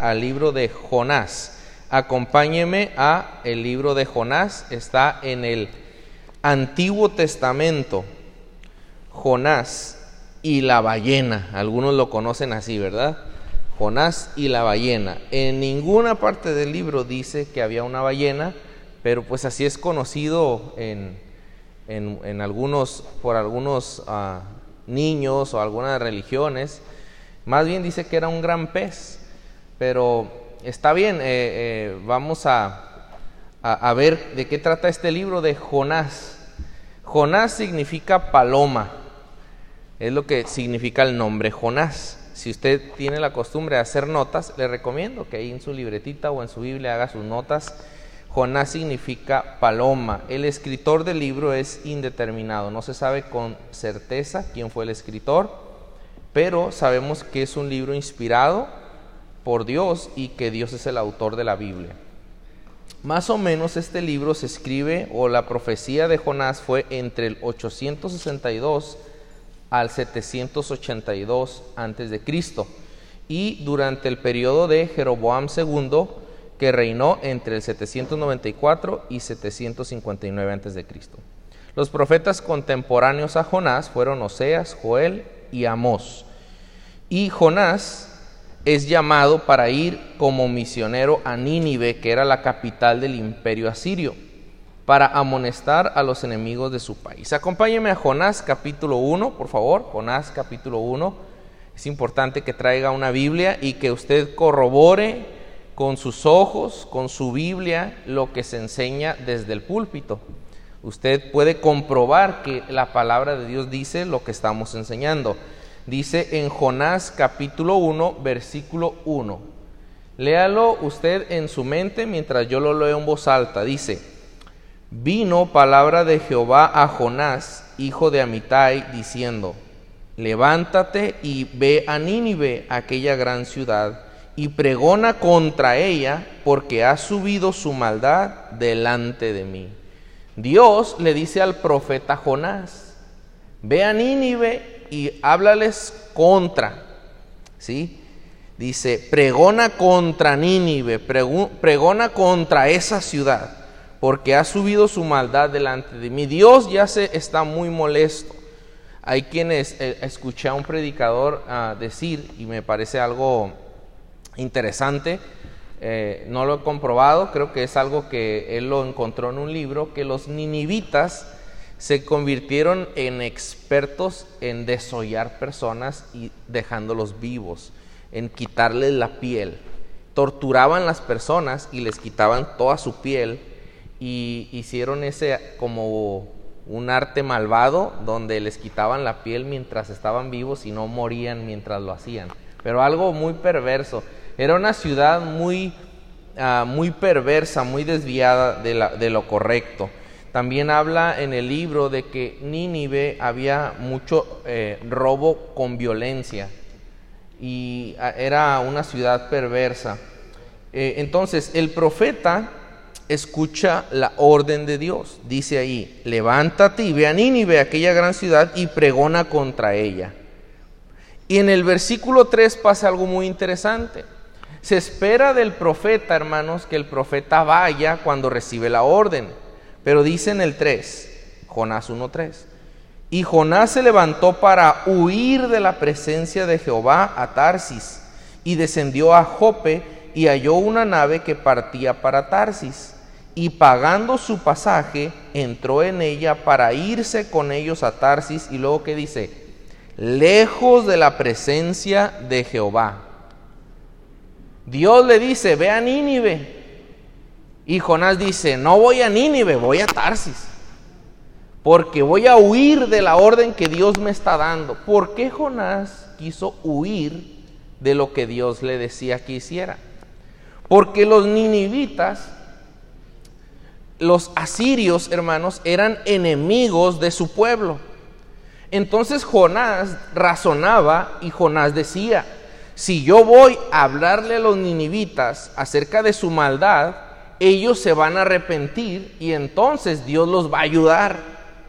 al libro de Jonás. Acompáñeme a el libro de Jonás, está en el Antiguo Testamento. Jonás y la ballena, algunos lo conocen así, ¿verdad? Jonás y la ballena. En ninguna parte del libro dice que había una ballena, pero pues así es conocido en, en, algunos, por algunos ah, niños o algunas religiones. Más bien dice que era un gran pez, pero está bien, eh, eh, vamos a, a, a ver de qué trata este libro de Jonás. Jonás significa paloma, es lo que significa el nombre Jonás. Si usted tiene la costumbre de hacer notas, le recomiendo que ahí en su libretita o en su Biblia haga sus notas. Jonás significa paloma. El escritor del libro es indeterminado, no se sabe con certeza quién fue el escritor, pero sabemos que es un libro inspirado por Dios y que Dios es el autor de la Biblia. Más o menos este libro se escribe, o la profecía de Jonás fue entre el 862 al 782 antes de Cristo y durante el periodo de Jeroboam II que reinó entre el 794 y 759 antes de Cristo. Los profetas contemporáneos a Jonás fueron Oseas, Joel y Amós. Y Jonás es llamado para ir como misionero a Nínive, que era la capital del imperio asirio, para amonestar a los enemigos de su país. Acompáñeme a Jonás capítulo 1, por favor, Jonás capítulo 1. Es importante que traiga una Biblia y que usted corrobore con sus ojos, con su Biblia, lo que se enseña desde el púlpito. Usted puede comprobar que la palabra de Dios dice lo que estamos enseñando. Dice en Jonás capítulo 1, versículo 1. Léalo usted en su mente mientras yo lo leo en voz alta. Dice, vino palabra de Jehová a Jonás, hijo de Amitai, diciendo, levántate y ve a Nínive, aquella gran ciudad, y pregona contra ella, porque ha subido su maldad delante de mí. Dios le dice al profeta Jonás, ve a Nínive y háblales contra, ¿sí? Dice, pregona contra Nínive, pregona contra esa ciudad, porque ha subido su maldad delante de mí. Dios ya se está muy molesto. Hay quienes eh, escuché a un predicador ah, decir, y me parece algo interesante, eh, no lo he comprobado, creo que es algo que él lo encontró en un libro, que los ninivitas se convirtieron en expertos en desollar personas y dejándolos vivos, en quitarles la piel. Torturaban las personas y les quitaban toda su piel y hicieron ese como un arte malvado donde les quitaban la piel mientras estaban vivos y no morían mientras lo hacían. Pero algo muy perverso. Era una ciudad muy, ah, muy perversa, muy desviada de lo correcto. También habla en el libro de que Nínive había mucho eh, robo con violencia y ah, era una ciudad perversa. Eh, entonces el profeta escucha la orden de Dios. Dice ahí, levántate y ve a Nínive, aquella gran ciudad, y pregona contra ella. Y en el versículo 3 pasa algo muy interesante. Se espera del profeta, hermanos, que el profeta vaya cuando recibe la orden. Pero dice en el 3, Jonás 1.3, y Jonás se levantó para huir de la presencia de Jehová a Tarsis, y descendió a Jope y halló una nave que partía para Tarsis, y pagando su pasaje, entró en ella para irse con ellos a Tarsis, y luego que dice, lejos de la presencia de Jehová. Dios le dice, ve a Nínive, y Jonás dice, no voy a Nínive, voy a Tarsis. Porque voy a huir de la orden que Dios me está dando. ¿Por qué Jonás quiso huir de lo que Dios le decía que hiciera? Porque los ninivitas, los asirios, hermanos, eran enemigos de su pueblo. Entonces Jonás razonaba y Jonás decía, si yo voy a hablarle a los ninivitas acerca de su maldad, ellos se van a arrepentir y entonces Dios los va a ayudar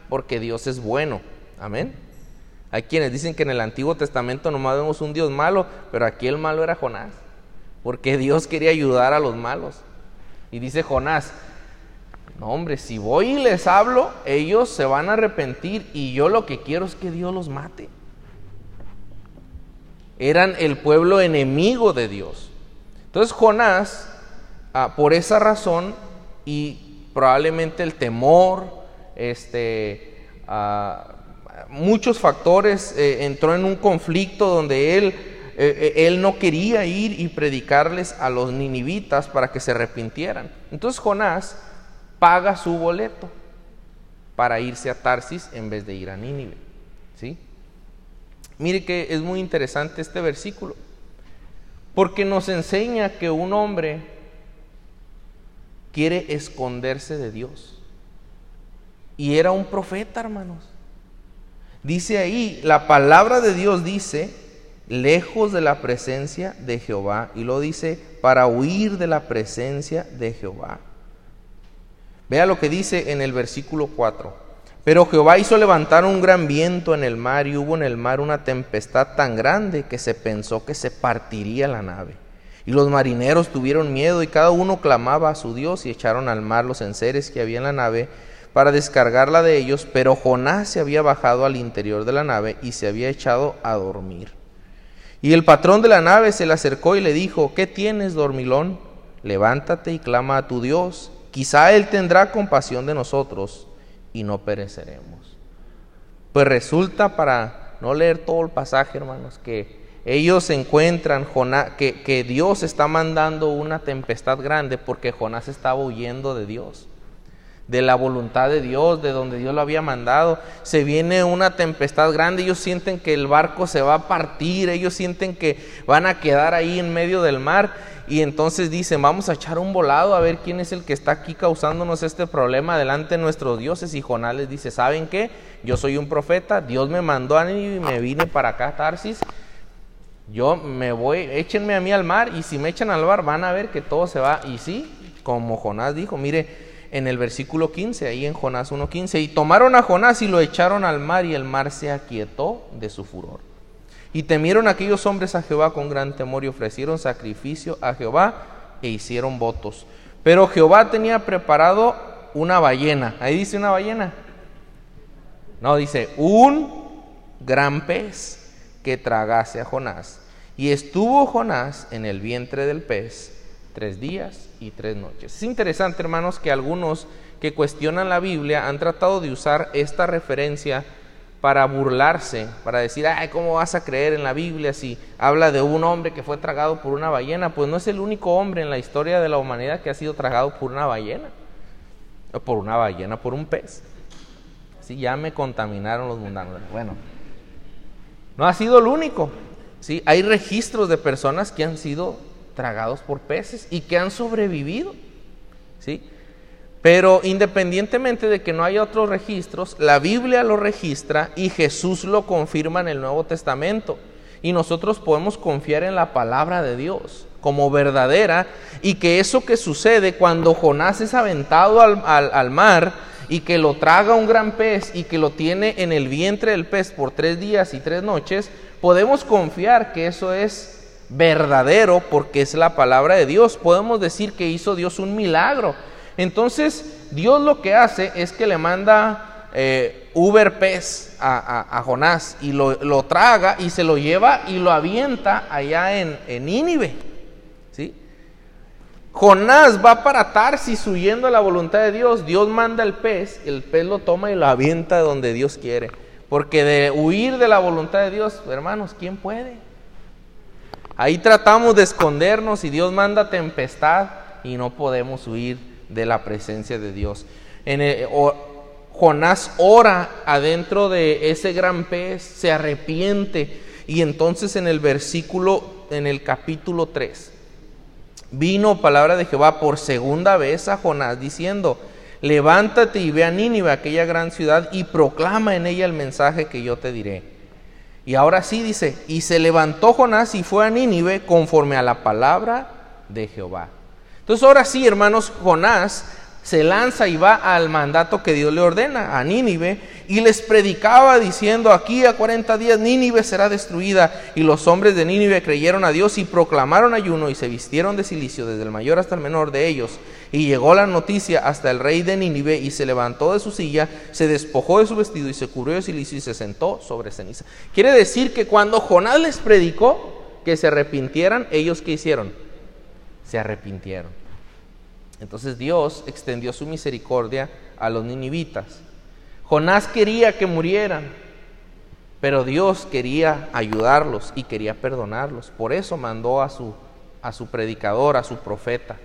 porque Dios es bueno. Amén. Hay quienes dicen que en el Antiguo Testamento nomás vemos un Dios malo, pero aquí el malo era Jonás. porque Dios quería ayudar a los malos. Y dice Jonás, no hombre, si voy y les hablo, ellos se van a arrepentir y yo lo que quiero es que Dios los mate. Eran el pueblo enemigo de Dios. Entonces Jonás, ah, por esa razón y probablemente el temor, este, ah, muchos factores, eh, entró en un conflicto donde él, eh, eh, él no quería ir y predicarles a los ninivitas para que se arrepintieran. Entonces Jonás paga su boleto para irse a Tarsis en vez de ir a Nínive. ¿sí? Mire que es muy interesante este versículo, porque nos enseña que un hombre quiere esconderse de Dios. Y era un profeta, hermanos. Dice ahí, la palabra de Dios dice, lejos de la presencia de Jehová, y lo dice, para huir de la presencia de Jehová. Vea lo que dice en el versículo 4. Pero Jehová hizo levantar un gran viento en el mar y hubo en el mar una tempestad tan grande que se pensó que se partiría la nave. Y los marineros tuvieron miedo y cada uno clamaba a su Dios y echaron al mar los enseres que había en la nave para descargarla de ellos, pero Jonás se había bajado al interior de la nave y se había echado a dormir. Y el patrón de la nave se le acercó y le dijo, ¿qué tienes, dormilón? Levántate y clama a tu Dios Quizá Él tendrá compasión de nosotros y no pereceremos. Pues resulta, para no leer todo el pasaje, hermanos, que ellos encuentran que, Dios está mandando una tempestad grande porque Jonás estaba huyendo de Dios de la voluntad de Dios, de donde Dios lo había mandado. Se viene una tempestad grande, ellos sienten que el barco se va a partir, ellos sienten que van a quedar ahí en medio del mar y entonces dicen, vamos a echar un volado a ver quién es el que está aquí causándonos este problema delante de nuestros dioses. Y Jonás les dice, ¿saben qué? Yo soy un profeta, Dios me mandó a mí y me vine para acá, Tarsis. Yo me voy, échenme a mí al mar y si me echan al mar van a ver que todo se va. Y sí, como Jonás dijo, mire, en el versículo 15, ahí en Jonás 1.15, y tomaron a Jonás y lo echaron al mar y el mar se aquietó de su furor. Y temieron aquellos hombres a Jehová con gran temor y ofrecieron sacrificio a Jehová e hicieron votos. Pero Jehová tenía preparado una ballena. Ahí dice una ballena. No, dice un gran pez que tragase a Jonás. Y estuvo Jonás en el vientre del pez tres días y tres noches. Es interesante, hermanos, que algunos que cuestionan la Biblia han tratado de usar esta referencia para burlarse, para decir, ay, ¿cómo vas a creer en la Biblia si habla de un hombre que fue tragado por una ballena? Pues no es el único hombre en la historia de la humanidad que ha sido tragado por una ballena, por una ballena, por un pez. Sí, ya me contaminaron los mundanos. Bueno, no ha sido el único. Sí, hay registros de personas que han sido tragados por peces y que han sobrevivido. ¿Sí? Pero independientemente de que no haya otros registros, la Biblia lo registra y Jesús lo confirma en el Nuevo Testamento. Y nosotros podemos confiar en la palabra de Dios como verdadera y que eso que sucede cuando Jonás es aventado al, mar y que lo traga un gran pez y que lo tiene en el vientre del pez por tres días y tres noches, podemos confiar que eso es verdadero porque es la palabra de Dios. Podemos decir que hizo Dios un milagro entonces, Dios lo que hace es que le manda eh, Uber pez a, Jonás y lo, traga y se lo lleva y lo avienta allá en, en Nínive. Jonás va para Tarsis huyendo a la voluntad de Dios. Dios manda el pez, el pez lo toma y lo avienta donde Dios quiere. Porque de huir de la voluntad de Dios, hermanos, ¿quién puede? Ahí tratamos de escondernos y Dios manda tempestad y no podemos huir de la presencia de Dios. En Jonás ora adentro de ese gran pez, se arrepiente y entonces en el versículo, en el capítulo 3, vino palabra de Jehová por segunda vez a Jonás diciendo, levántate y ve a Nínive, aquella gran ciudad, y proclama en ella el mensaje que yo te diré. Y ahora sí dice, y se levantó Jonás y fue a Nínive conforme a la palabra de Jehová. Entonces ahora sí, hermanos, Jonás se lanza y va al mandato que Dios le ordena a Nínive y les predicaba diciendo, aquí a 40 días Nínive será destruida. Y los hombres de Nínive creyeron a Dios y proclamaron ayuno y se vistieron de silicio desde el mayor hasta el menor de ellos. Y llegó la noticia hasta el rey de Nínive y se levantó de su silla, se despojó de su vestido y se cubrió de silicio y se sentó sobre ceniza. Quiere decir que cuando Jonás les predicó que se arrepintieran, ellos qué hicieron? Se arrepintieron. Entonces Dios extendió su misericordia a los ninivitas. Jonás quería que murieran, pero Dios quería ayudarlos y quería perdonarlos. Por eso mandó a su, a su predicador, a su profeta.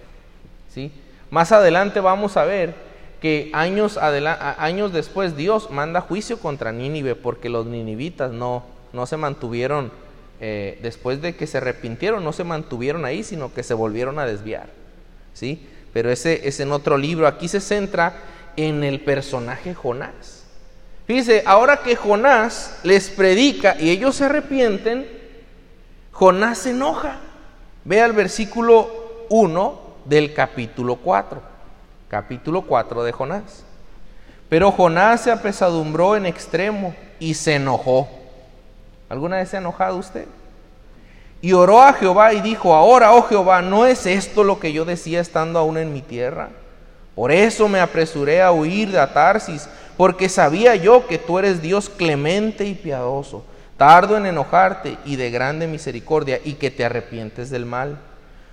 ¿sí? Más adelante vamos a ver que años, años después Dios manda juicio contra Nínive porque los ninivitas no, no se mantuvieron, eh, después de que se arrepintieron, no se mantuvieron ahí, sino que se volvieron a desviar. ¿sí? Pero ese es en otro libro. Aquí se centra en el personaje Jonás. Fíjese, ahora que Jonás les predica y ellos se arrepienten, Jonás se enoja. Ve al versículo 1 del capítulo 4. Capítulo 4 de Jonás. Pero Jonás se apesadumbró en extremo y se enojó. ¿Alguna vez se ha enojado usted? Y oró a Jehová y dijo, ahora, oh Jehová, ¿no es esto lo que yo decía estando aún en mi tierra? Por eso me apresuré a huir de Atarsis, porque sabía yo que tú eres Dios clemente y piadoso, tardo en enojarte y de grande misericordia, y que te arrepientes del mal.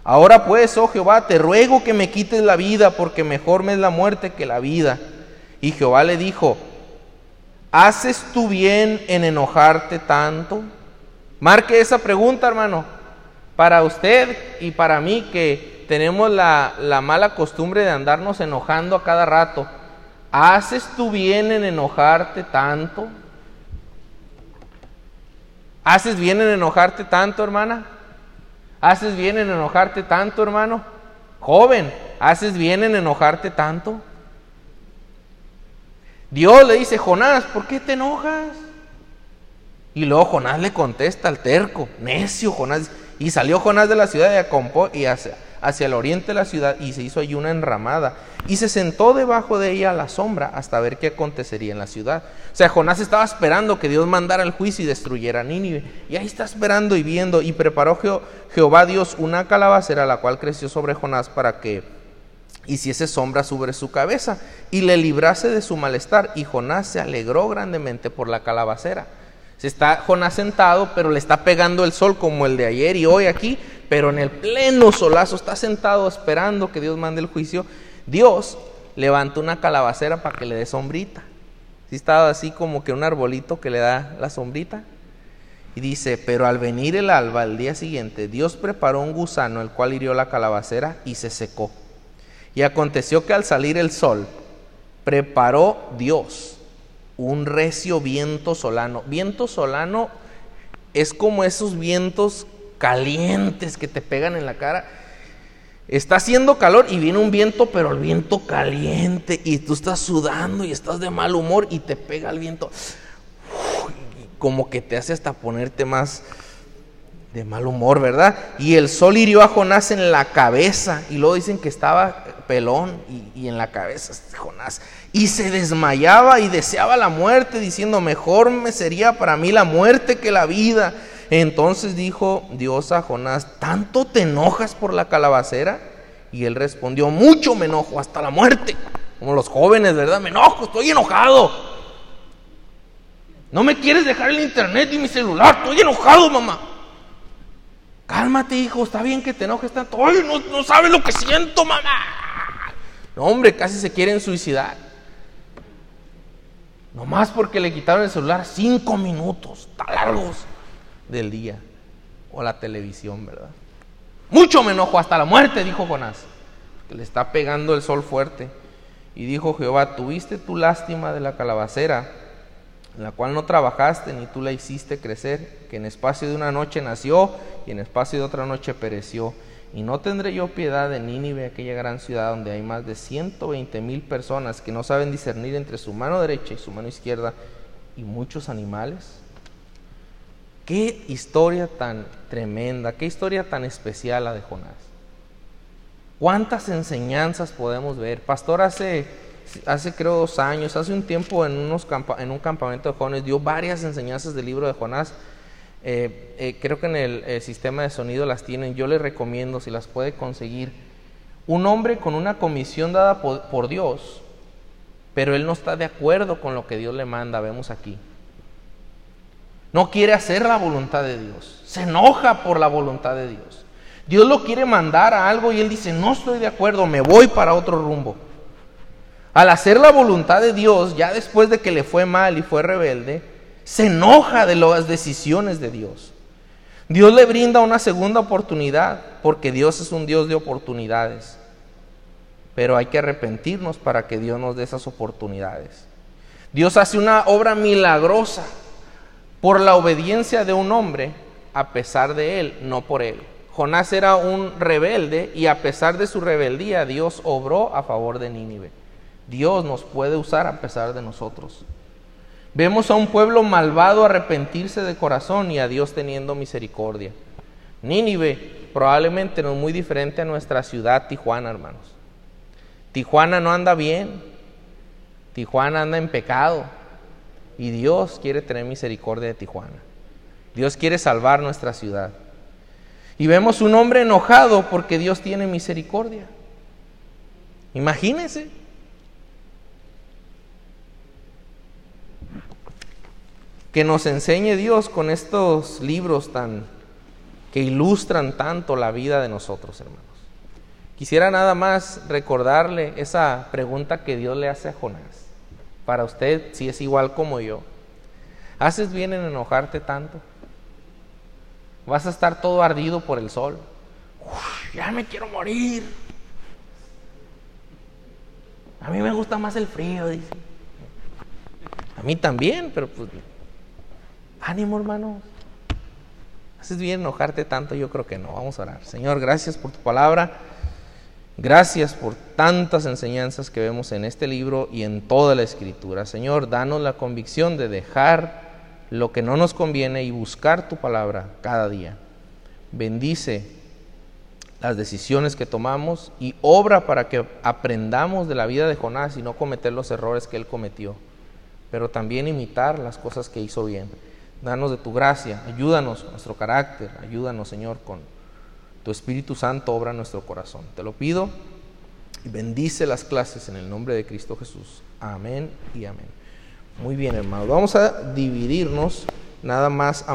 Ahora pues, oh Jehová, te ruego que me quites la vida, porque mejor me es la muerte que la vida. Y Jehová le dijo, ¿haces tú bien en enojarte tanto? Marque esa pregunta, hermano, para usted y para mí que tenemos la, mala costumbre de andarnos enojando a cada rato. ¿Haces tú bien en enojarte tanto? ¿Haces bien en enojarte tanto, hermana? ¿Haces bien en enojarte tanto, hermano? Joven, ¿haces bien en enojarte tanto? Dios le dice, Jonás, ¿por qué te enojas? Y luego Jonás le contesta al terco, necio Jonás. Y salió Jonás de la ciudad de Acompó y hacia, hacia el oriente de la ciudad y se hizo allí una enramada. Y se sentó debajo de ella a la sombra hasta ver qué acontecería en la ciudad. O sea, Jonás estaba esperando que Dios mandara el juicio y destruyera a Nínive. Y ahí está esperando y viendo. Y preparó Jehová Dios una calabacera, la cual creció sobre Jonás para que hiciese sombra sobre su cabeza y le librase de su malestar. Y Jonás se alegró grandemente por la calabacera. Se está Jonás sentado, pero le está pegando el sol como el de ayer y hoy aquí, pero en el pleno solazo está sentado esperando que Dios mande el juicio. Dios levanta una calabacera para que le dé sombrita. Si estaba así como que un arbolito que le da la sombrita. Y dice, pero al venir el alba, el día siguiente, Dios preparó un gusano, el cual hirió la calabacera y se secó. Y aconteció que al salir el sol, preparó Dios un recio viento solano. Viento solano es como esos vientos calientes que te pegan en la cara. Está haciendo calor y viene un viento, pero el viento caliente y tú estás sudando y estás de mal humor y te pega el viento. como que te hace hasta ponerte más de mal humor, ¿verdad? Y el sol hirió a Jonás en la cabeza y luego dicen que estaba pelón y, y en la cabeza Jonás y se desmayaba y deseaba la muerte, diciendo, mejor me sería para mí la muerte que la vida. Entonces dijo Dios a Jonás, ¿tanto te enojas por la calabacera? Y él respondió, mucho me enojo, hasta la muerte. Como los jóvenes, ¿verdad? Me enojo, estoy enojado. No me quieres dejar el internet y mi celular, estoy enojado, mamá. Cálmate, hijo, está bien que te enojes tanto. Ay, no, no sabes lo que siento, mamá. Hombre, casi se quieren suicidar. Nomás porque le quitaron el celular cinco minutos tan largos del día. O la televisión, ¿verdad? Mucho me enojo hasta la muerte, dijo Jonás, que le está pegando el sol fuerte. Y dijo Jehová, tuviste tu lástima de la calabacera, en la cual no trabajaste ni tú la hiciste crecer, que en espacio de una noche nació y en espacio de otra noche pereció. Y no tendré yo piedad de Nínive, aquella gran ciudad donde hay más de 120 mil personas que no saben discernir entre su mano derecha y su mano izquierda y muchos animales. Qué historia tan tremenda, qué historia tan especial la de Jonás. ¿Cuántas enseñanzas podemos ver? Pastor hace, hace creo dos años, hace un tiempo en, unos en un campamento de jóvenes dio varias enseñanzas del libro de Jonás. Eh, eh, creo que en el, el sistema de sonido las tienen. Yo les recomiendo si las puede conseguir. Un hombre con una comisión dada por Dios, pero él no está de acuerdo con lo que Dios le manda, vemos aquí. No quiere hacer la voluntad de Dios. Se enoja por la voluntad de Dios. Dios lo quiere mandar a algo y él dice, no estoy de acuerdo, me voy para otro rumbo. Al hacer la voluntad de Dios, ya después de que le fue mal y fue rebelde, se enoja de las decisiones de Dios. Dios le brinda una segunda oportunidad porque Dios es un Dios de oportunidades. Pero hay que arrepentirnos para que Dios nos dé esas oportunidades. Dios hace una obra milagrosa por la obediencia de un hombre a pesar de él, no por él. Jonás era un rebelde y a pesar de su rebeldía Dios obró a favor de Nínive. Dios nos puede usar a pesar de nosotros. Vemos a un pueblo malvado arrepentirse de corazón y a Dios teniendo misericordia. Nínive probablemente no es muy diferente a nuestra ciudad Tijuana, hermanos. Tijuana no anda bien. Tijuana anda en pecado. Y Dios quiere tener misericordia de Tijuana. Dios quiere salvar nuestra ciudad. Y vemos un hombre enojado porque Dios tiene misericordia. Imagínense. Que nos enseñe Dios con estos libros tan que ilustran tanto la vida de nosotros, hermanos. Quisiera nada más recordarle esa pregunta que Dios le hace a Jonás. Para usted, si es igual como yo. ¿Haces bien en enojarte tanto? Vas a estar todo ardido por el sol. ya me quiero morir. A mí me gusta más el frío, dice. A mí también, pero pues ánimo, hermano. ¿Haces bien enojarte tanto? Yo creo que no. Vamos a orar. Señor, gracias por tu palabra. Gracias por tantas enseñanzas que vemos en este libro y en toda la escritura. Señor, danos la convicción de dejar lo que no nos conviene y buscar tu palabra cada día. Bendice las decisiones que tomamos y obra para que aprendamos de la vida de Jonás y no cometer los errores que él cometió, pero también imitar las cosas que hizo bien. Danos de tu gracia, ayúdanos nuestro carácter, ayúdanos Señor con tu Espíritu Santo obra nuestro corazón. Te lo pido y bendice las clases en el nombre de Cristo Jesús. Amén y amén. Muy bien, hermanos. Vamos a dividirnos nada más a.